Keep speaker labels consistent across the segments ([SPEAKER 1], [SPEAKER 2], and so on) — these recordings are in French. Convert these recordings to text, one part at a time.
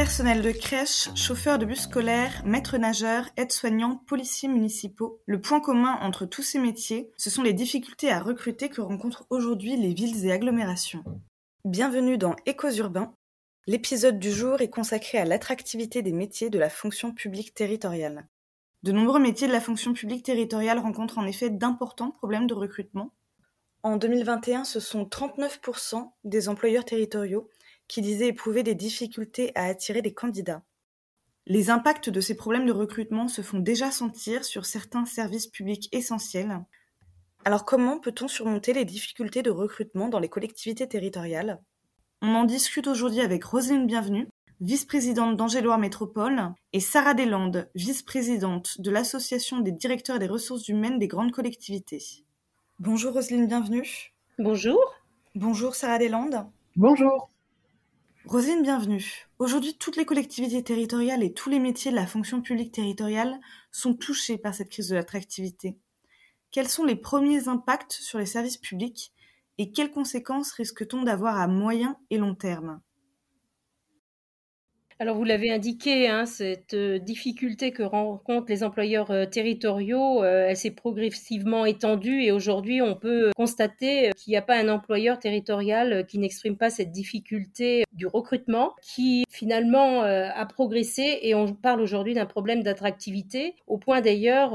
[SPEAKER 1] Personnel de crèche, chauffeurs de bus scolaires, maîtres nageurs, aides-soignants, policiers municipaux, le point commun entre tous ces métiers, ce sont les difficultés à recruter que rencontrent aujourd'hui les villes et agglomérations. Bienvenue dans Échos urbains. L'épisode du jour est consacré à l'attractivité des métiers de la fonction publique territoriale. De nombreux métiers de la fonction publique territoriale rencontrent en effet d'importants problèmes de recrutement. En 2021, ce sont 39% des employeurs territoriaux qui disaient éprouver des difficultés à attirer des candidats. Les impacts de ces problèmes de recrutement se font déjà sentir sur certains services publics essentiels. Alors comment peut-on surmonter les difficultés de recrutement dans les collectivités territoriales? On en discute aujourd'hui avec Roselyne Bienvenue, vice-présidente d'Angéloire Métropole, et Sarah Deslandes, vice-présidente de l'Association des directeurs des ressources humaines des grandes collectivités. Bonjour Roselyne Bienvenue.
[SPEAKER 2] Bonjour.
[SPEAKER 1] Bonjour Sarah Deslandes.
[SPEAKER 3] Bonjour.
[SPEAKER 1] Rosine, bienvenue. Aujourd'hui, toutes les collectivités territoriales et tous les métiers de la fonction publique territoriale sont touchés par cette crise de l'attractivité. Quels sont les premiers impacts sur les services publics et quelles conséquences risque-t-on d'avoir à moyen et long terme?
[SPEAKER 2] Alors vous l'avez indiqué, hein, cette euh, difficulté que rencontrent les employeurs euh, territoriaux, euh, elle s'est progressivement étendue et aujourd'hui on peut constater qu'il n'y a pas un employeur territorial qui n'exprime pas cette difficulté du recrutement qui finalement a progressé et on parle aujourd'hui d'un problème d'attractivité au point d'ailleurs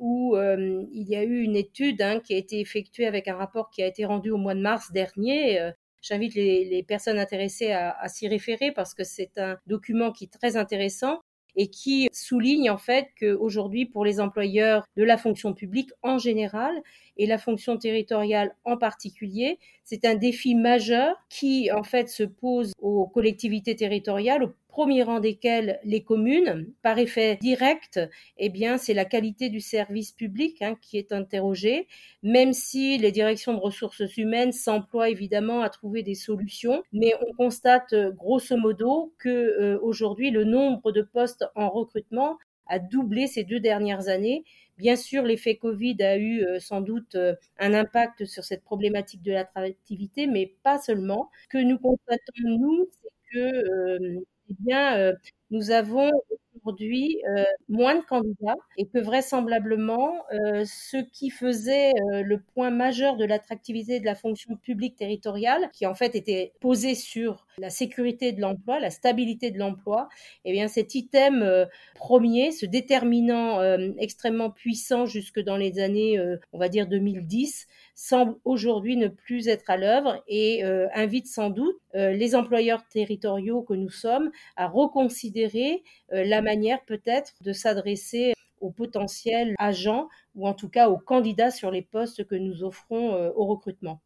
[SPEAKER 2] où il y a eu une étude hein, qui a été effectuée avec un rapport qui a été rendu au mois de mars dernier J'invite les, personnes intéressées à s'y référer parce que c'est un document qui est très intéressant et qui souligne en fait qu'aujourd'hui, pour les employeurs de la fonction publique en général et la fonction territoriale en particulier, c'est un défi majeur qui en fait se pose aux collectivités territoriales, premier rang desquelles les communes. Par effet direct, eh bien, c'est la qualité du service public hein, qui est interrogée, même si les directions de ressources humaines s'emploient évidemment à trouver des solutions. Mais on constate grosso modo que euh, aujourd'hui, le nombre de postes en recrutement a doublé ces deux dernières années. Bien sûr, l'effet Covid a eu euh, sans doute euh, un impact sur cette problématique de l'attractivité, mais pas seulement. Ce que nous constatons, nous, c'est que eh bien, euh, nous avons aujourd'hui euh, moins de candidats et que vraisemblablement, euh, ce qui faisait le point majeur de l'attractivité de la fonction publique territoriale, qui en fait était posé sur la sécurité de l'emploi, la stabilité de l'emploi, eh bien cet item premier, ce déterminant extrêmement puissant jusque dans les années, on va dire 2010, semble aujourd'hui ne plus être à l'œuvre et euh, invite sans doute euh, les employeurs territoriaux que nous sommes à reconsidérer euh, la manière peut-être de s'adresser aux potentiels agents ou en tout cas aux candidats sur les postes que nous offrons au recrutement.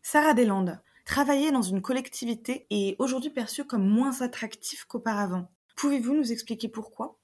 [SPEAKER 1] Sarah Deslandes, travailler dans une collectivité est aujourd'hui perçu comme moins attractif qu'auparavant. Pouvez-vous nous expliquer pourquoi?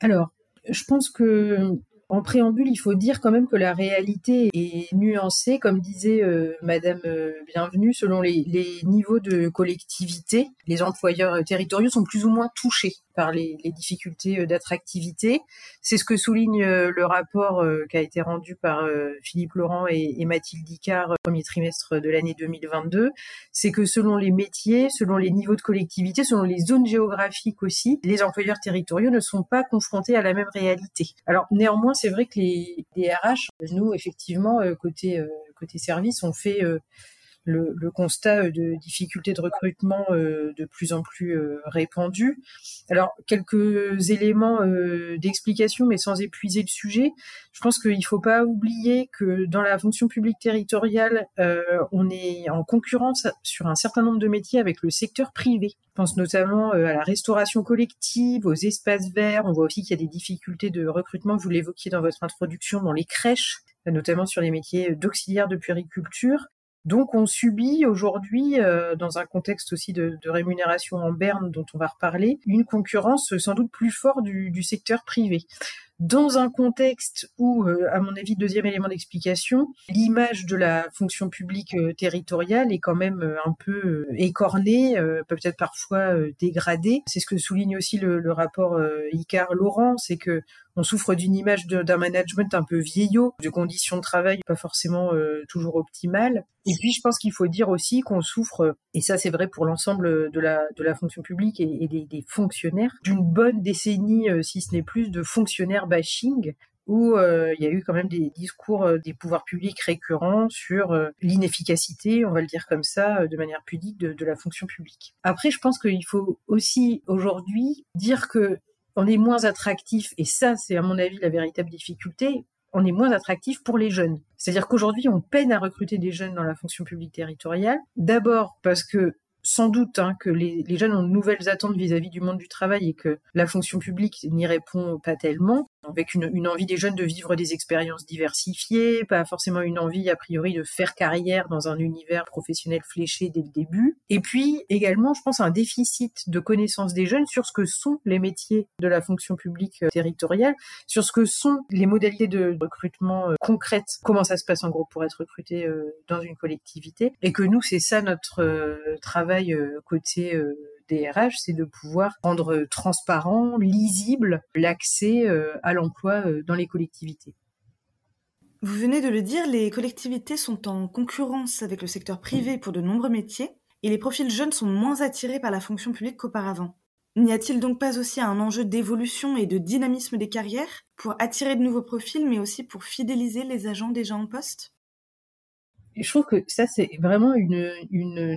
[SPEAKER 3] Alors, je pense que en préambule, il faut dire quand même que la réalité est nuancée, comme disait euh, Madame euh, Bienvenue, selon les, niveaux de collectivité. Les employeurs euh, territoriaux sont plus ou moins touchés par les, difficultés d'attractivité. C'est ce que souligne le rapport qui a été rendu par Philippe Laurent et, Mathilde Icard premier trimestre de l'année 2022. C'est que selon les métiers, selon les niveaux de collectivité, selon les zones géographiques aussi, les employeurs territoriaux ne sont pas confrontés à la même réalité. Alors néanmoins, c'est vrai que les, RH, nous, effectivement, euh, côté, euh, côté service, on fait euh, le, constat de difficultés de recrutement de plus en plus répandues. Alors, quelques éléments d'explication, mais sans épuiser le sujet. Je pense qu'il ne faut pas oublier que dans la fonction publique territoriale, on est en concurrence sur un certain nombre de métiers avec le secteur privé. Je pense notamment à la restauration collective, aux espaces verts. On voit aussi qu'il y a des difficultés de recrutement, vous l'évoquiez dans votre introduction, dans les crèches notamment sur les métiers d'auxiliaire de puériculture. Donc on subit aujourd'hui, euh, dans un contexte aussi de, rémunération en berne dont on va reparler, une concurrence sans doute plus forte du, secteur privé. Dans un contexte où, euh, à mon avis, deuxième élément d'explication, l'image de la fonction publique euh, territoriale est quand même un peu écornée, peut-être parfois dégradée. C'est ce que souligne aussi le, rapport Icar Laurent, c'est que on souffre d'une image d'un management un peu vieillot, de conditions de travail pas forcément euh, toujours optimales. Et puis, je pense qu'il faut dire aussi qu'on souffre, et ça c'est vrai pour l'ensemble de la, fonction publique et, des, fonctionnaires, d'une bonne décennie, euh, si ce n'est plus, de fonctionnaires bashing, où euh, il y a eu quand même des discours des pouvoirs publics récurrents sur l'inefficacité, on va le dire comme ça, de manière pudique, de, de, la fonction publique. Après, je pense qu'il faut aussi aujourd'hui dire que on est moins attractif, et ça c'est à mon avis la véritable difficulté, on est moins attractif pour les jeunes. C'est-à-dire qu'aujourd'hui, on peine à recruter des jeunes dans la fonction publique territoriale. D'abord parce que sans doute hein, que les, jeunes ont de nouvelles attentes vis-à-vis du monde du travail et que la fonction publique n'y répond pas tellement, avec une, envie des jeunes de vivre des expériences diversifiées, pas forcément une envie a priori de faire carrière dans un univers professionnel fléché dès le début. Et puis également, je pense, un déficit de connaissances des jeunes sur ce que sont les métiers de la fonction publique euh, territoriale, sur ce que sont les modalités de recrutement euh, concrètes, comment ça se passe en gros pour être recruté euh, dans une collectivité, et que nous, c'est ça notre travail côté DRH, c'est de pouvoir rendre transparent, lisible l'accès euh, à l'emploi euh, dans les collectivités.
[SPEAKER 1] Vous venez de le dire, les collectivités sont en concurrence avec le secteur privé pour de nombreux métiers et les profils jeunes sont moins attirés par la fonction publique qu'auparavant. N'y a-t-il donc pas aussi un enjeu d'évolution et de dynamisme des carrières pour attirer de nouveaux profils mais aussi pour fidéliser les agents déjà en poste?
[SPEAKER 3] Je trouve que ça, c'est vraiment une,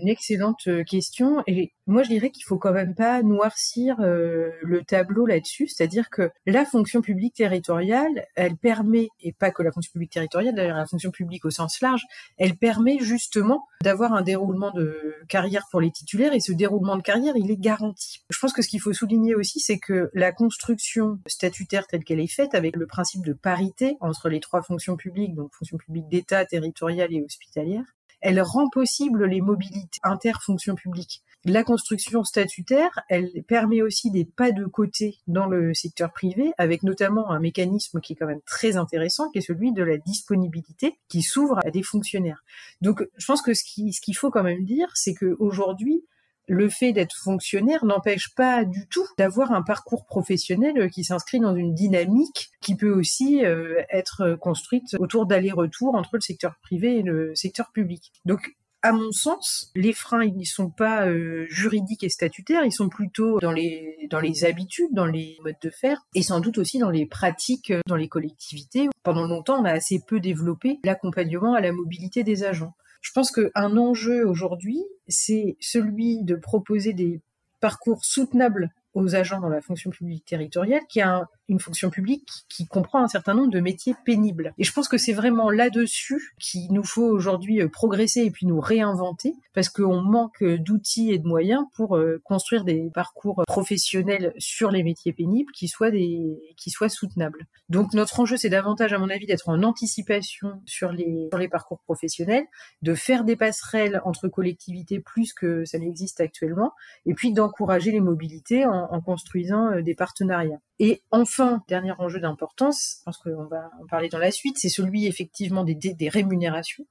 [SPEAKER 3] excellente euh, question. Et moi, je dirais qu'il faut quand même pas noircir euh, le tableau là-dessus. C'est-à-dire que la fonction publique territoriale, elle permet, et pas que la fonction publique territoriale, d'ailleurs la fonction publique au sens large, elle permet justement d'avoir un déroulement de carrière pour les titulaires. Et ce déroulement de carrière, il est garanti. Je pense que ce qu'il faut souligner aussi, c'est que la construction statutaire telle qu'elle est faite, avec le principe de parité entre les trois fonctions publiques, donc fonction publique d'État, territoriale et hospitalière, elle rend possible les mobilités interfonctions publiques. La construction statutaire, elle permet aussi des pas de côté dans le secteur privé, avec notamment un mécanisme qui est quand même très intéressant, qui est celui de la disponibilité qui s'ouvre à des fonctionnaires. Donc, je pense que ce qu'il faut quand même dire, c'est qu'aujourd'hui, le fait d'être fonctionnaire n'empêche pas du tout d'avoir un parcours professionnel euh, qui s'inscrit dans une dynamique qui peut aussi euh, être construite autour d'allers-retours entre le secteur privé et le secteur public. Donc à mon sens, les freins, ils ne sont pas euh, juridiques et statutaires, ils sont plutôt dans les, dans les habitudes, dans les modes de faire, et sans doute aussi dans les pratiques dans les collectivités. Pendant longtemps, on a assez peu développé l'accompagnement à la mobilité des agents. Je pense qu'un enjeu aujourd'hui, c'est celui de proposer des parcours soutenables aux agents dans la fonction publique territoriale, qui a une fonction publique qui comprend un certain nombre de métiers pénibles. Et je pense que c'est vraiment là-dessus qu'il nous faut aujourd'hui euh, progresser et puis nous réinventer, parce qu'on manque d'outils et de moyens pour euh, construire des parcours professionnels sur les métiers pénibles qui soient des qui soient soutenables. Donc notre enjeu, c'est davantage, à mon avis, d'être en anticipation sur les sur les parcours professionnels, de faire des passerelles entre collectivités plus que ça n'existe actuellement, et puis d'encourager les mobilités en, en construisant euh, des partenariats. Et enfin, dernier enjeu d'importance, pense qu'on va en parler dans la suite, c'est celui effectivement des, des, rémunérations.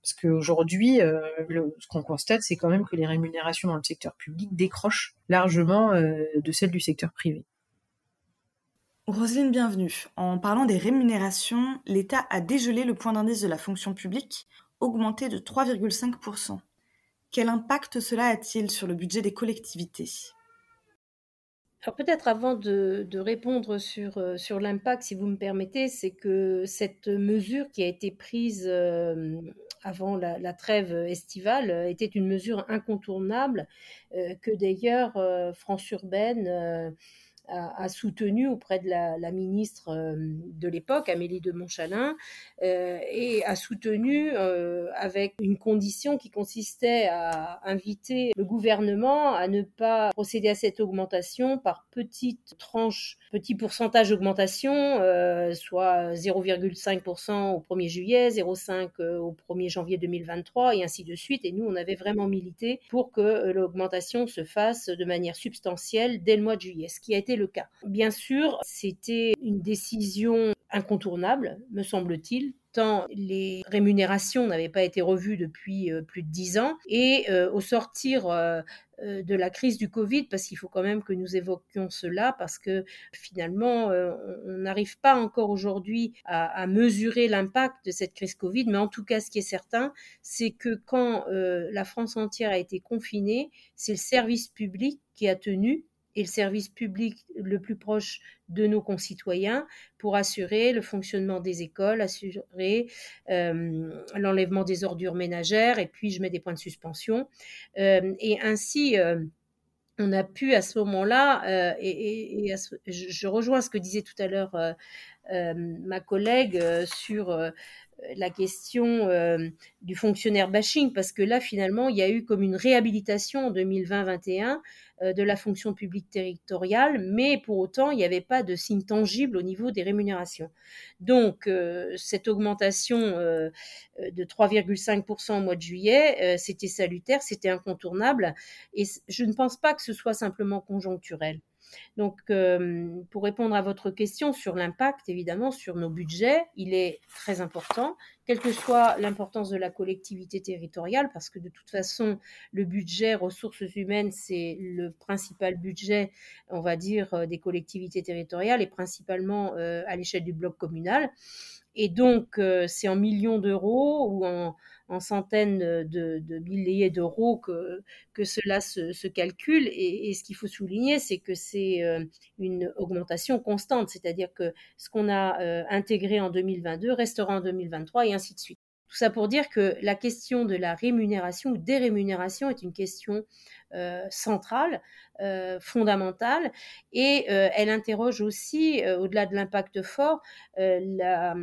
[SPEAKER 3] Parce qu'aujourd'hui, euh, ce qu'on constate, c'est quand même que les rémunérations dans le secteur public décrochent largement euh, de celles du secteur privé.
[SPEAKER 1] Roselyne, bienvenue. En parlant des rémunérations, l'État a dégelé le point d'indice de la fonction publique, augmenté de 3,5%. Quel impact cela a-t-il sur le budget des collectivités?
[SPEAKER 2] Alors peut-être avant de, répondre sur, euh, sur l'impact, si vous me permettez, c'est que cette mesure qui a été prise euh, avant la, trêve estivale était une mesure incontournable euh, que d'ailleurs France Urbaine a, soutenu auprès de la, ministre euh, de l'époque, Amélie de Montchalin, euh, et a soutenu euh, avec une condition qui consistait à inviter le gouvernement à ne pas procéder à cette augmentation par petites tranches, petit pourcentage d'augmentation, soit 0,5% au 1er juillet, 0,5% au 1er janvier 2023, et ainsi de suite. Et nous, on avait vraiment milité pour que l'augmentation se fasse de manière substantielle dès le mois de juillet, ce qui a été le cas. Bien sûr, c'était une décision incontournable, me semble-t-il, tant les rémunérations n'avaient pas été revues depuis euh, plus de dix ans. Et euh, au sortir euh, de la crise du Covid, parce qu'il faut quand même que nous évoquions cela, parce que finalement, on n'arrive pas encore aujourd'hui à, mesurer l'impact de cette crise Covid, mais en tout cas, ce qui est certain, c'est que quand la France entière a été confinée, c'est le service public qui a tenu et le service public le plus proche de nos concitoyens pour assurer le fonctionnement des écoles, assurer euh, l'enlèvement des ordures ménagères, et puis je mets des points de suspension. Euh, et ainsi, euh, on a pu à ce moment-là, et, je, rejoins ce que disait tout à l'heure ma collègue sur la question du fonctionnaire bashing, parce que là, finalement, il y a eu comme une réhabilitation en 2020-21 euh, de la fonction publique territoriale, mais pour autant, il n'y avait pas de signe tangible au niveau des rémunérations. Donc, euh, cette augmentation euh, de 3,5% au mois de juillet, c'était salutaire, c'était incontournable, et je ne pense pas que ce soit simplement conjoncturel. Donc, euh, pour répondre à votre question sur l'impact, évidemment, sur nos budgets, il est très important, quelle que soit l'importance de la collectivité territoriale, parce que de toute façon, le budget ressources humaines, c'est le principal budget, on va dire, euh, des collectivités territoriales et principalement euh, à l'échelle du bloc communal. Et donc, c'est en millions d'euros ou en, en centaines de, milliers d'euros que, que cela se, calcule. Et, ce qu'il faut souligner, c'est que c'est euh, une augmentation constante, c'est-à-dire que ce qu'on a euh, intégré en 2022 restera en 2023 et ainsi de suite. Tout ça pour dire que la question de la rémunération ou des rémunérations est une question euh, centrale, fondamentale, et elle interroge aussi, au-delà de l'impact fort, la,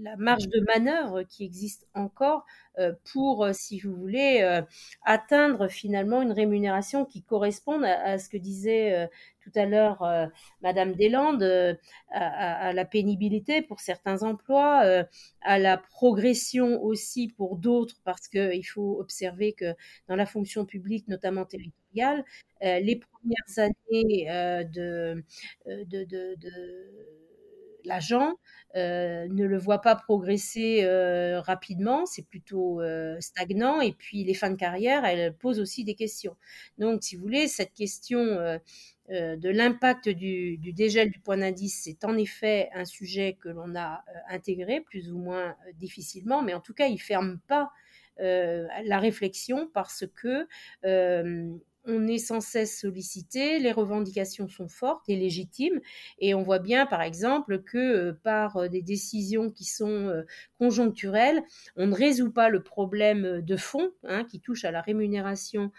[SPEAKER 2] la marge de manœuvre qui existe encore euh, pour, euh, si vous voulez, euh, atteindre finalement une rémunération qui corresponde à, ce que disait tout à l'heure Madame Deslandes, à, la pénibilité pour certains emplois, à la progression aussi pour d'autres, parce qu'il faut observer que dans la fonction publique, notamment territoriale, les premières années de, l'agent euh, ne le voit pas progresser euh, rapidement, c'est plutôt euh, stagnant. Et puis les fins de carrière, elles posent aussi des questions. Donc, si vous voulez, cette question de l'impact du, dégel du point d'indice, c'est en effet un sujet que l'on a intégré plus ou moins difficilement, mais en tout cas, il ferme pas la réflexion parce que on est sans cesse sollicité, les revendications sont fortes et légitimes, et on voit bien par exemple que euh, par euh, des décisions qui sont euh, conjoncturelles, on ne résout pas le problème de fond hein, qui touche à la rémunération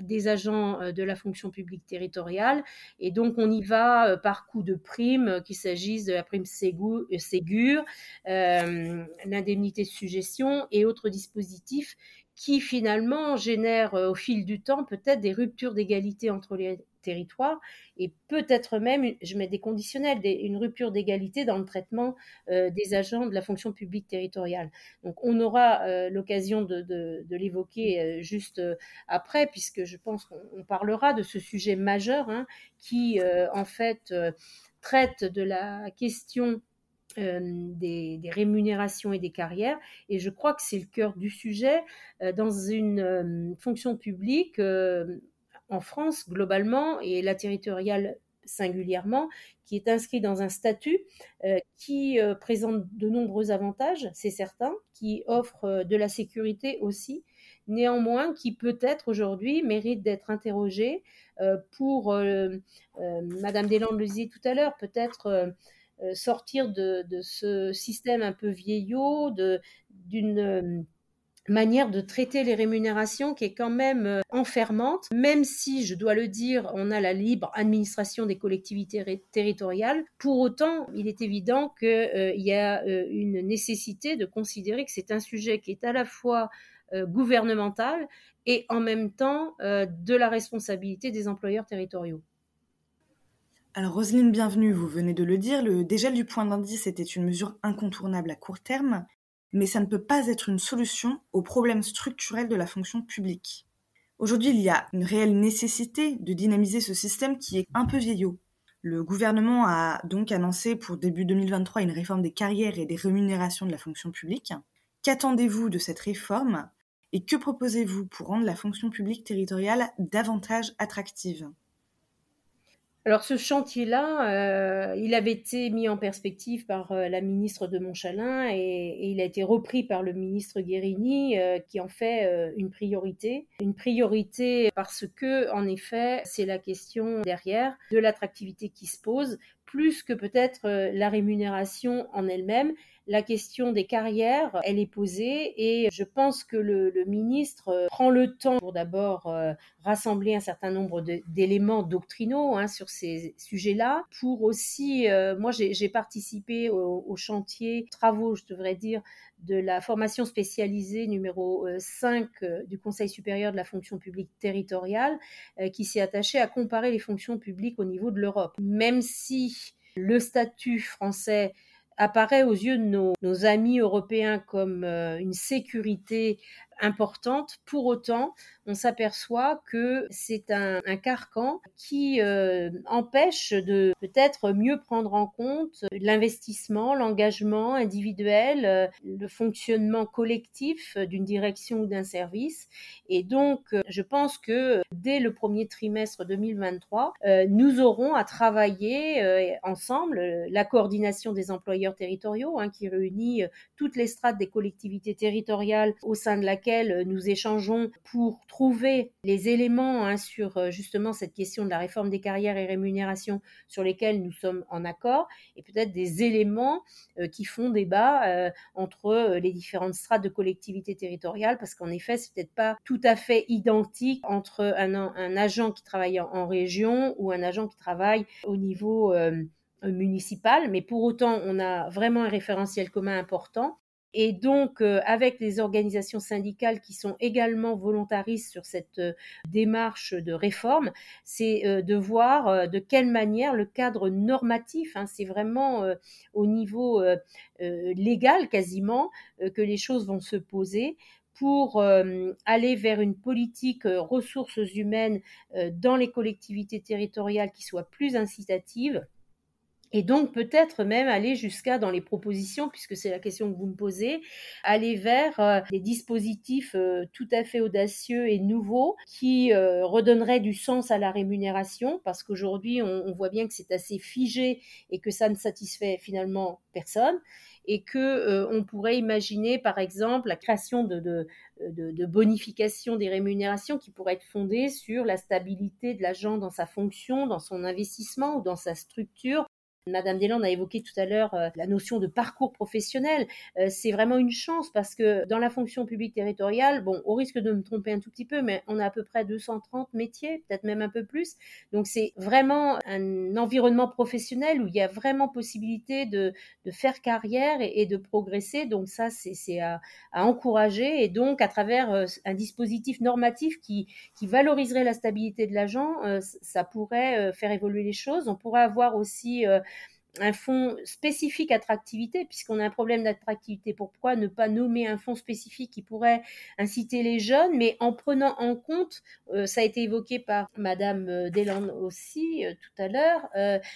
[SPEAKER 2] des agents de la fonction publique territoriale. Et donc, on y va par coup de prime, qu'il s'agisse de la prime Ségur, l'indemnité de suggestion et autres dispositifs qui finalement génère euh, au fil du temps peut-être des ruptures d'égalité entre les territoires et peut-être même, je mets des conditionnels, une rupture d'égalité dans le traitement euh, des agents de la fonction publique territoriale. Donc on aura euh, l'occasion de, l'évoquer juste après, puisque je pense qu'on parlera de ce sujet majeur hein, qui en fait traite de la question euh, des, rémunérations et des carrières. Et je crois que c'est le cœur du sujet euh, dans une euh, fonction publique en France globalement et la territoriale singulièrement, qui est inscrit dans un statut qui présente de nombreux avantages, c'est certain, qui offre de la sécurité aussi, néanmoins qui peut-être aujourd'hui mérite d'être interrogé pour, Madame Deslandes le disait tout à l'heure, peut-être sortir de, ce système un peu vieillot, d'une euh, manière de traiter les rémunérations qui est quand même euh, enfermante, même si, je dois le dire, on a la libre administration des collectivités territoriales. Pour autant, il est évident qu'il y a une nécessité de considérer que c'est un sujet qui est à la fois gouvernemental et en même temps de la responsabilité des employeurs territoriaux.
[SPEAKER 1] Alors Roselyne, bienvenue, vous venez de le dire, le dégel du point d'indice était une mesure incontournable à court terme, mais ça ne peut pas être une solution aux problèmes structurels de la fonction publique. Aujourd'hui, il y a une réelle nécessité de dynamiser ce système qui est un peu vieillot. Le gouvernement a donc annoncé pour début 2023 une réforme des carrières et des rémunérations de la fonction publique. Qu'attendez-vous de cette réforme et que proposez-vous pour rendre la fonction publique territoriale davantage attractive?
[SPEAKER 2] Alors ce chantier-là, euh, il avait été mis en perspective par euh, la ministre de Montchalin et, il a été repris par le ministre Guérini euh, qui en fait une priorité. Une priorité parce que, en effet, c'est la question derrière de l'attractivité qui se pose, plus que peut-être la rémunération en elle-même. La question des carrières, elle est posée et je pense que le, ministre euh, prend le temps pour d'abord euh, rassembler un certain nombre d'éléments doctrinaux hein, sur ces sujets-là, pour aussi, euh, moi j'ai participé au, chantier, travaux je devrais dire, de la formation spécialisée numéro 5 du Conseil supérieur de la fonction publique territoriale, qui s'est attaché à comparer les fonctions publiques au niveau de l'Europe. Même si le statut français apparaît aux yeux de nos, amis européens comme euh, une sécurité importante. Pour autant, on s'aperçoit que c'est un, carcan qui euh, empêche de peut-être mieux prendre en compte l'investissement, l'engagement individuel, euh, le fonctionnement collectif d'une direction ou d'un service. Et donc, euh, je pense que dès le premier trimestre 2023, nous aurons à travailler ensemble la coordination des employeurs territoriaux hein, qui réunit toutes les strates des collectivités territoriales au sein de laquelle nous échangeons pour trouver les éléments hein, sur euh, justement cette question de la réforme des carrières et rémunérations sur lesquels nous sommes en accord, et peut-être des éléments euh, qui font débat euh, entre les différentes strates de collectivités territoriales, parce qu'en effet, c'est peut-être pas tout à fait identique entre un agent qui travaille en, région ou un agent qui travaille au niveau municipal, mais pour autant, on a vraiment un référentiel commun important. Et donc, euh, avec les organisations syndicales qui sont également volontaristes sur cette euh, démarche de réforme, c'est euh, de voir de quelle manière le cadre normatif, hein, c'est vraiment au niveau légal quasiment que les choses vont se poser pour aller vers une politique ressources humaines dans les collectivités territoriales qui soit plus incitative et donc peut-être même aller jusqu'à dans les propositions, puisque c'est la question que vous me posez, aller vers euh, des dispositifs euh, tout à fait audacieux et nouveaux qui euh, redonneraient du sens à la rémunération, parce qu'aujourd'hui on, voit bien que c'est assez figé et que ça ne satisfait finalement personne, et que on pourrait imaginer par exemple la création de, de, de, bonification des rémunérations qui pourrait être fondée sur la stabilité de l'agent dans sa fonction, dans son investissement ou dans sa structure Madame Deslandes a évoqué tout à l'heure euh, la notion de parcours professionnel. Euh, c'est vraiment une chance parce que dans la fonction publique territoriale, bon, au risque de me tromper un tout petit peu, mais on a à peu près 230 métiers, peut-être même un peu plus. Donc c'est vraiment un environnement professionnel où il y a vraiment possibilité de, faire carrière et, de progresser. Donc ça, c'est à, à, encourager. Et donc à travers euh, un dispositif normatif qui valoriserait la stabilité de l'agent, ça pourrait faire évoluer les choses. On pourrait avoir aussi un fonds spécifique attractivité, puisqu'on a un problème d'attractivité. Pourquoi ne pas nommer un fonds spécifique qui pourrait inciter les jeunes, mais en prenant en compte, euh, ça a été évoqué par Madame euh, Deslandes aussi euh, tout à l'heure,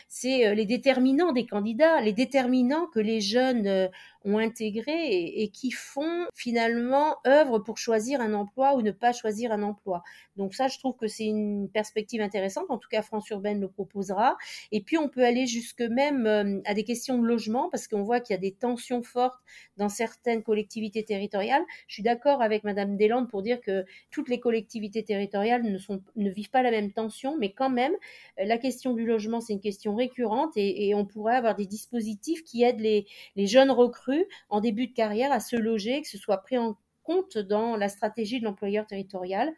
[SPEAKER 2] c'est les déterminants des candidats, les déterminants que les jeunes ont intégré et, qui font finalement œuvre pour choisir un emploi ou ne pas choisir un emploi. Donc ça, je trouve que c'est une perspective intéressante. En tout cas, France Urbaine le proposera. Et puis, on peut aller jusque même euh, à des questions de logement parce qu'on voit qu'il y a des tensions fortes dans certaines collectivités territoriales. Je suis d'accord avec Madame Deslandes pour dire que toutes les collectivités territoriales ne, vivent pas la même tension, mais quand même, euh, la question du logement, c'est une question récurrente et, et, on pourrait avoir des dispositifs qui aident les, les jeunes recrues en début de carrière à se loger, que ce soit pris en compte dans la stratégie de l'employeur territorial.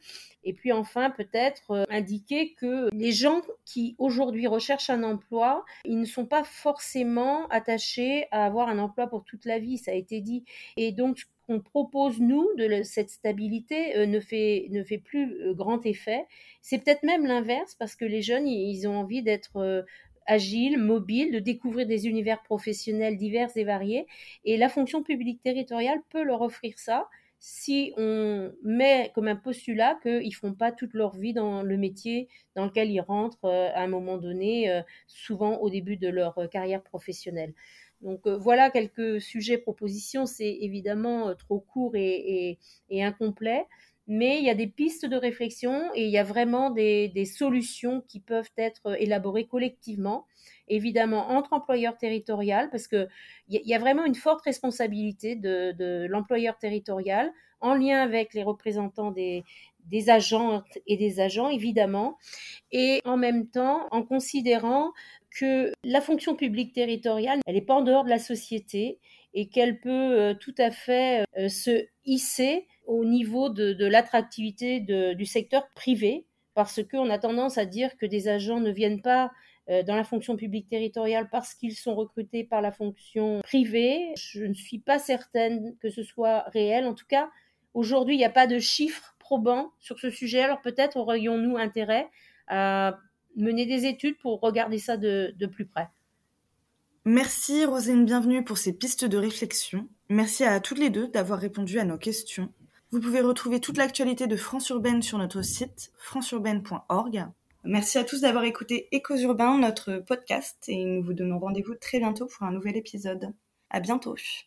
[SPEAKER 2] Et puis enfin, peut-être euh, indiquer que les gens qui aujourd'hui recherchent un emploi, ils ne sont pas forcément attachés à avoir un emploi pour toute la vie, ça a été dit. Et donc, ce qu'on propose, nous, de cette stabilité, euh, ne, fait, ne fait plus euh, grand effet. C'est peut-être même l'inverse, parce que les jeunes, ils ont envie d'être agile, mobile, de découvrir des univers professionnels divers et variés. Et la fonction publique territoriale peut leur offrir ça si on met comme un postulat qu'ils ne font pas toute leur vie dans le métier dans lequel ils rentrent euh, à un moment donné, euh, souvent au début de leur euh, carrière professionnelle. Donc voilà quelques sujets, propositions. C'est évidemment trop court et, incomplet, mais il y a des pistes de réflexion et il y a vraiment des, solutions qui peuvent être élaborées collectivement évidemment entre employeurs territoriaux, parce qu'il y, y, a vraiment une forte responsabilité de, l'employeur territorial en lien avec les représentants des, des et des agents, évidemment, et en même temps en considérant que la fonction publique territoriale, elle n'est pas en dehors de la société et qu'elle peut euh, tout à fait euh, se hisser au niveau de, l'attractivité du secteur privé, parce qu'on a tendance à dire que des agents ne viennent pas euh, dans la fonction publique territoriale parce qu'ils sont recrutés par la fonction privée. Je ne suis pas certaine que ce soit réel. En tout cas, aujourd'hui, il n'y a pas de chiffres probants sur ce sujet. Alors peut-être aurions-nous intérêt à mener des études pour regarder ça de plus près.
[SPEAKER 1] Merci Rosine Bienvenue pour ces pistes de réflexion. Merci à toutes les deux d'avoir répondu à nos questions. Vous pouvez retrouver toute l'actualité de France Urbaine sur notre site franceurbaine.org. Merci à tous d'avoir écouté Échos Urbains, notre podcast, et nous vous donnons rendez-vous très bientôt pour un nouvel épisode. À bientôt.